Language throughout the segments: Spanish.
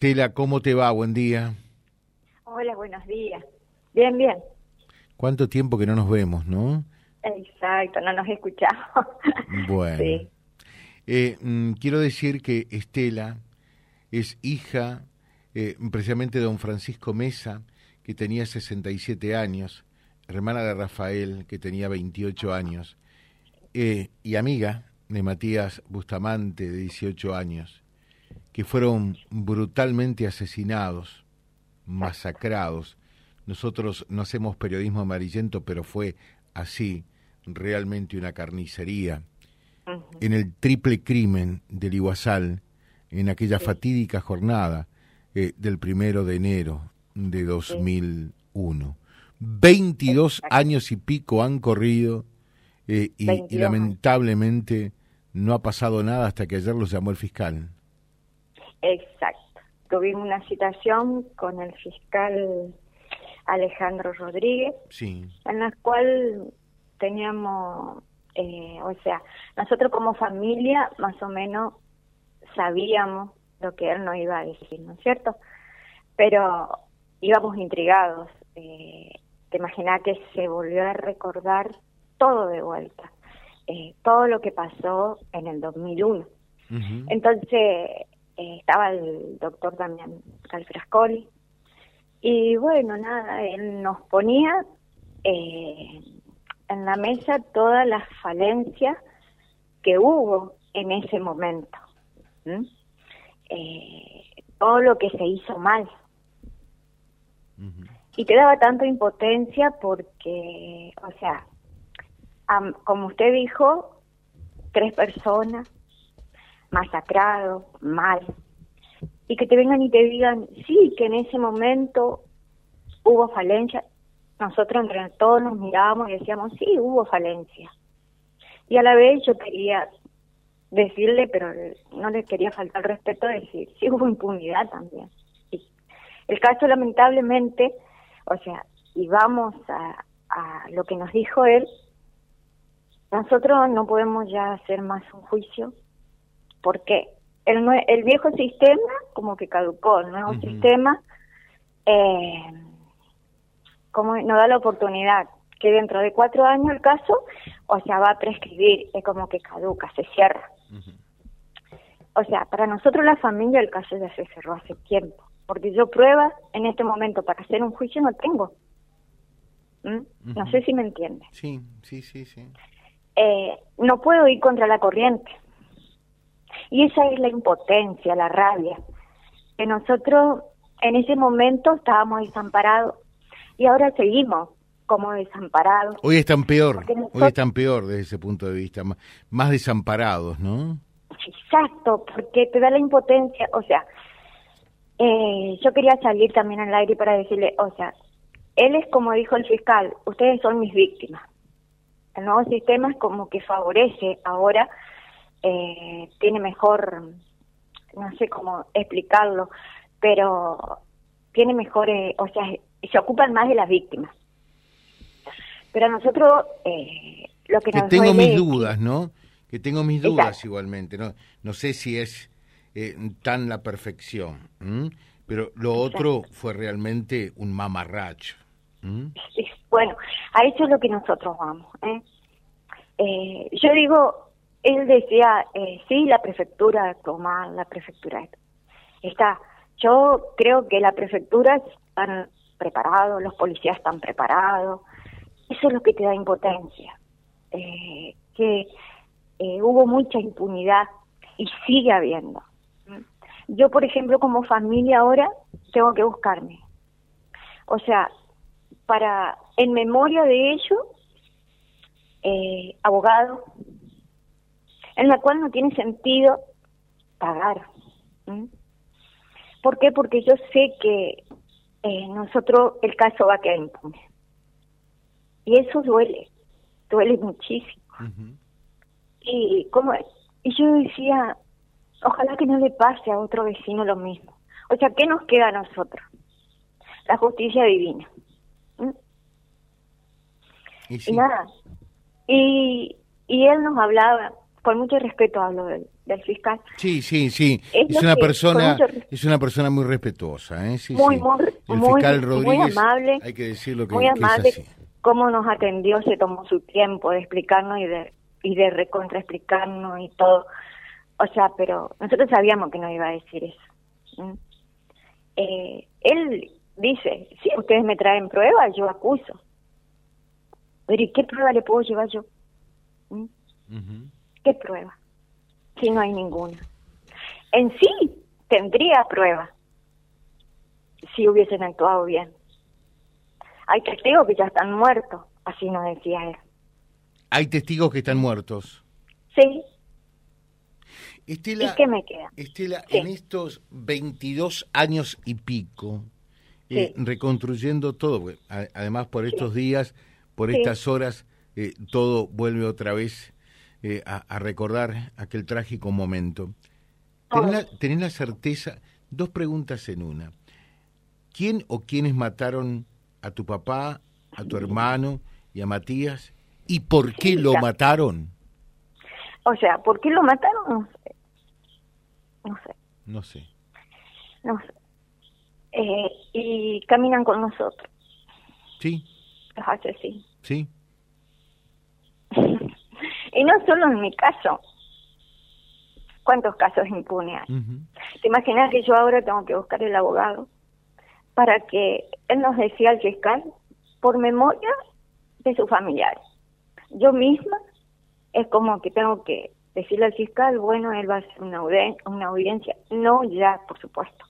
Tela, ¿cómo te va? Buen día. Hola, buenos días. Bien, bien. ¿Cuánto tiempo que no nos vemos, no? Exacto, no nos escuchamos. Bueno. Sí. Eh, mm, quiero decir que Estela es hija eh, precisamente de don Francisco Mesa, que tenía 67 años, hermana de Rafael, que tenía 28 años, eh, y amiga de Matías Bustamante, de 18 años, que fueron brutalmente asesinados, masacrados. Nosotros no hacemos periodismo amarillento, pero fue así, realmente una carnicería. En el triple crimen del Iguazal, en aquella fatídica jornada eh, del primero de enero de 2001. 22 años y pico han corrido eh, y, lamentablemente no ha pasado nada hasta que ayer los llamó el fiscal. Exacto. Tuvimos una citación con el fiscal Alejandro Rodríguez, sí. en la cual teníamos, eh, o sea, nosotros como familia más o menos sabíamos lo que él nos iba a decir, ¿no es cierto? Pero íbamos intrigados. Eh, te imaginas que se volvió a recordar todo de vuelta, eh, todo lo que pasó en el 2001. Entonces eh, estaba el doctor Damián Calfrascoli y bueno, nada, él nos ponía eh, en la mesa todas las falencias que hubo en ese momento. todo lo que se hizo mal. Y te daba tanta impotencia porque, o sea, como usted dijo, tres personas, masacrados, mal, y que te vengan y te digan, sí, que en ese momento hubo falencia. Nosotros entre todos nos mirábamos y decíamos, sí, hubo falencia. Y a la vez yo quería decirle, pero no le quería faltar respeto, decir, sí hubo impunidad también. El caso lamentablemente, o sea, y vamos a lo que nos dijo él, nosotros no podemos ya hacer más un juicio porque el, el viejo sistema como que caducó, el nuevo sistema eh, como nos da la oportunidad que dentro de cuatro años el caso, o sea, va a prescribir, es como que caduca, se cierra. O sea, para nosotros la familia el caso ya se cerró hace tiempo, porque yo pruebas en este momento para hacer un juicio no tengo. ¿Mm? No sé si me entiende. Sí, sí, sí, sí. Eh, no puedo ir contra la corriente. Y esa es la impotencia, la rabia, que nosotros en ese momento estábamos desamparados y ahora seguimos como desamparados. Hoy están peor, hoy están peor desde ese punto de vista, más, desamparados, ¿no? Exacto, porque te da la impotencia, o sea, eh, yo quería salir también al aire para decirle, o sea, él es como dijo el fiscal, ustedes son mis víctimas el nuevo sistema es como que favorece ahora, eh, tiene mejor, no sé cómo explicarlo, pero tiene mejor, o sea, se ocupan más de las víctimas. Pero nosotros, eh, lo que, que tengo mis dudas, ¿no? Que tengo mis dudas igualmente, ¿no? No sé si es eh, tan la perfección, pero lo otro fue realmente un mamarracho. Sí, bueno, a eso es lo que nosotros vamos. ¿eh? Eh, yo digo, él decía, eh, sí, la prefectura toma, la prefectura está. Yo creo que la prefectura están preparados, los policías están preparados. Eso es lo que te da impotencia. Eh, que hubo mucha impunidad y sigue habiendo. Yo, por ejemplo, como familia ahora tengo que buscarme. O sea, para en memoria de ello eh, abogado en la cual no tiene sentido pagar ¿por qué? porque yo sé que eh, nosotros el caso va a quedar impune. Y eso duele duele muchísimo. Y como y yo decía ojalá que no le pase a otro vecino lo mismo. O sea qué nos queda a nosotros la justicia divina y, nada. Y, y él nos hablaba, con mucho respeto hablo de, del fiscal. Sí, sí, sí. Es, una persona es una persona muy respetuosa, ¿eh? muy, muy, el fiscal Rodríguez, amable. Hay que decirlo que, muy amable. Es así. Cómo nos atendió, se tomó su tiempo de explicarnos y de y de recontraexplicarnos y todo. O sea, pero nosotros sabíamos que no iba a decir eso. Eh, él dice, si ustedes me traen pruebas, yo acuso. Pero ¿y qué prueba le puedo llevar yo? ¿Qué prueba? Si no hay ninguna. En sí tendría prueba si hubiesen actuado bien. Hay testigos que ya están muertos, así nos decía él. Hay testigos que están muertos. Sí. Estela, ¿Y qué me queda? Estela, en estos 22 años y pico, eh, reconstruyendo todo, además por estos días, por estas horas, eh, todo vuelve otra vez eh, a, recordar aquel trágico momento. ¿Tenés la, certeza? Dos preguntas en una. ¿Quién o quiénes mataron a tu papá, a tu hermano y a Matías? ¿Y por qué lo mataron? O sea, ¿por qué lo mataron? No sé. No sé. No sé. Eh, y caminan con nosotros. Sí. Los asesinos. Sí. Y no solo en mi caso. ¿Cuántos casos impunes hay? ¿Te imaginas que yo ahora tengo que buscar el abogado para que él nos decía al fiscal por memoria de sus familiares? Yo misma es como que tengo que decirle al fiscal, bueno, él va a hacer una, una audiencia. No ya, por supuesto.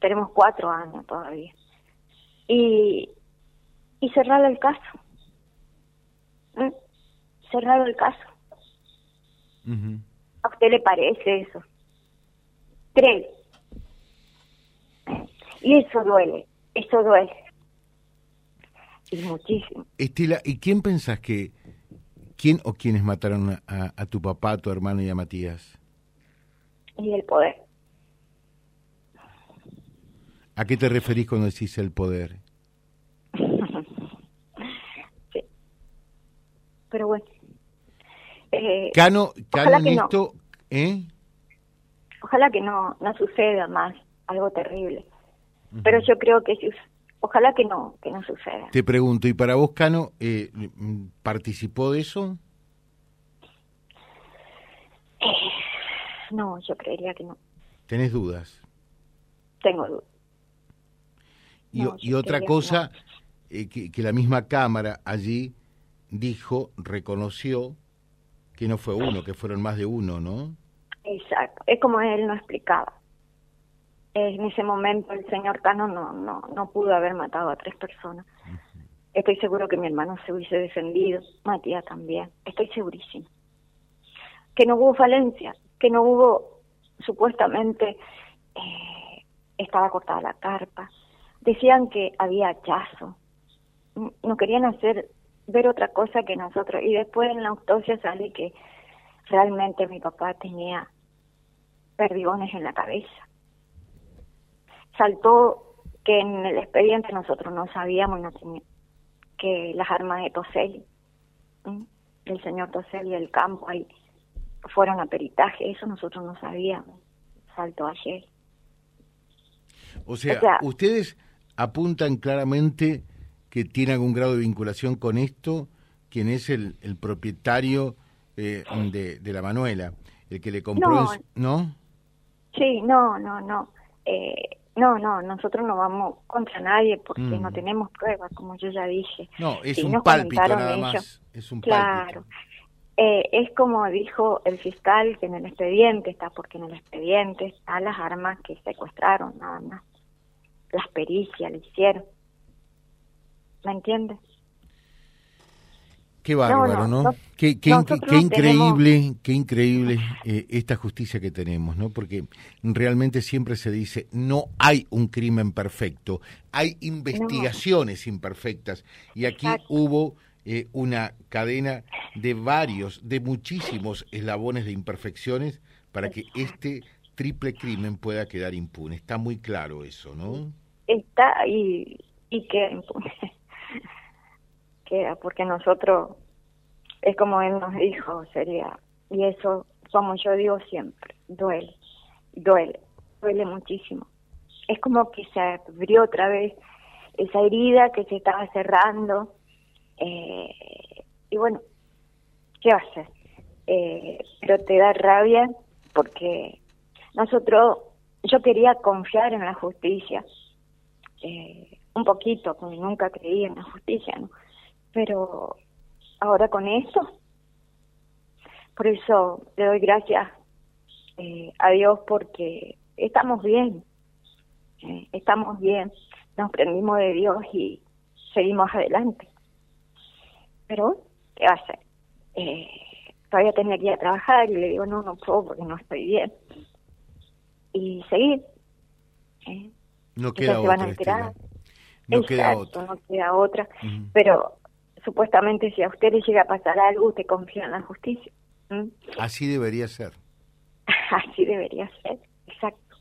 Tenemos cuatro años todavía. Y, y cerrar el caso. ¿Mm? Cerrado el caso. ¿A usted le parece eso? Tres. Y eso duele, eso duele. Y muchísimo. Estela, ¿y quién pensás que, quién o quiénes mataron a, a tu papá, a tu hermano y a Matías? Y el poder. ¿A qué te referís cuando decís el poder? sí. Pero bueno. Eh, Cano, Cano esto, ¿eh? Ojalá que no, no suceda más algo terrible. Pero yo creo que ojalá que no, que no suceda. Te pregunto, ¿y para vos, Cano, eh, participó de eso? Eh, no, yo creería que no. ¿Tenés dudas? Tengo dudas. Y, otra cosa, eh, que, que, la misma Cámara allí dijo, reconoció que no fue uno, que fueron más de uno, ¿no? Exacto, es como él no explicaba. En ese momento el señor Cano no, no, no pudo haber matado a tres personas. Estoy seguro que mi hermano se hubiese defendido, Matías también, estoy segurísimo. Que no hubo falencia, que no hubo, supuestamente, eh, estaba cortada la carpa. Decían que había hachazo. No querían hacer ver otra cosa que nosotros. Y después en la autopsia sale que realmente mi papá tenía perdigones en la cabeza. Saltó que en el expediente nosotros no sabíamos no que las armas de Tosel, el señor Tosel y el campo ahí fueron a peritaje, eso nosotros no sabíamos. Saltó ayer. O sea, o sea ustedes apuntan claramente que tiene algún grado de vinculación con esto, quien es el, el propietario eh, de, la Manuela, el que le compró, ¿no? Sí, no, no, no. Eh, no, no, nosotros no vamos contra nadie porque no mm. tenemos pruebas, como yo ya dije. No, es un pálpito nada más. Es un claro. Eh, es como dijo el fiscal que en el expediente está, porque en el expediente están las armas que secuestraron, nada más. Las pericias le hicieron. ¿Me entiendes? Qué bárbaro, ¿no? qué, qué, increíble, qué increíble eh, esta justicia que tenemos, ¿no? Porque realmente siempre se dice, no hay un crimen perfecto, hay investigaciones imperfectas. Y aquí hubo eh, una cadena de varios, de muchísimos eslabones de imperfecciones para que este triple crimen pueda quedar impune. Está muy claro eso, ¿no? Está y, y queda impune porque nosotros, es como él nos dijo, sería, y eso como yo digo siempre, duele, duele, duele muchísimo. Es como que se abrió otra vez esa herida que se estaba cerrando. Eh, y bueno, ¿qué va a hacer? Eh, pero te da rabia porque nosotros, yo quería confiar en la justicia, eh, un poquito, como nunca creí en la justicia, ¿no? Pero ahora con eso, por eso le doy gracias eh, a Dios porque estamos bien, eh, estamos bien, nos prendimos de Dios y seguimos adelante. Pero, ¿qué va a hacer? Eh, todavía tenía que ir a trabajar y le digo, no, no puedo porque no estoy bien. Y seguir. no queda otra. No queda otra. No queda otra. Pero supuestamente si a usted le llega a pasar algo, usted confía en la justicia. Así debería ser. Así debería ser, exacto.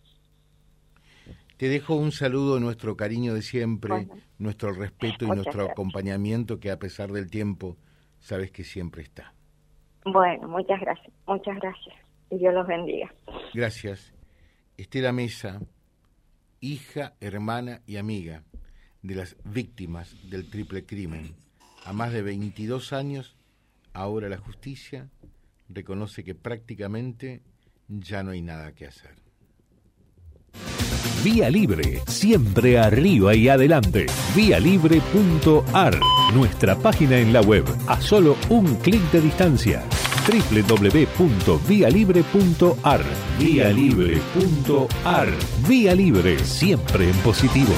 Te dejo un saludo, nuestro cariño de siempre, nuestro respeto y nuestro acompañamiento que a pesar del tiempo sabes que siempre está. Bueno, muchas gracias, muchas gracias. Y Dios los bendiga. Gracias. Estela Mesa, hija, hermana y amiga de las víctimas del triple crimen. A más de 22 años, ahora la justicia reconoce que prácticamente ya no hay nada que hacer. Vía Libre, siempre arriba y adelante. Vialibre.ar, nuestra página en la web, a solo un clic de distancia. www.vialibre.ar, vialibre.ar. Vía Libre, siempre en positivo.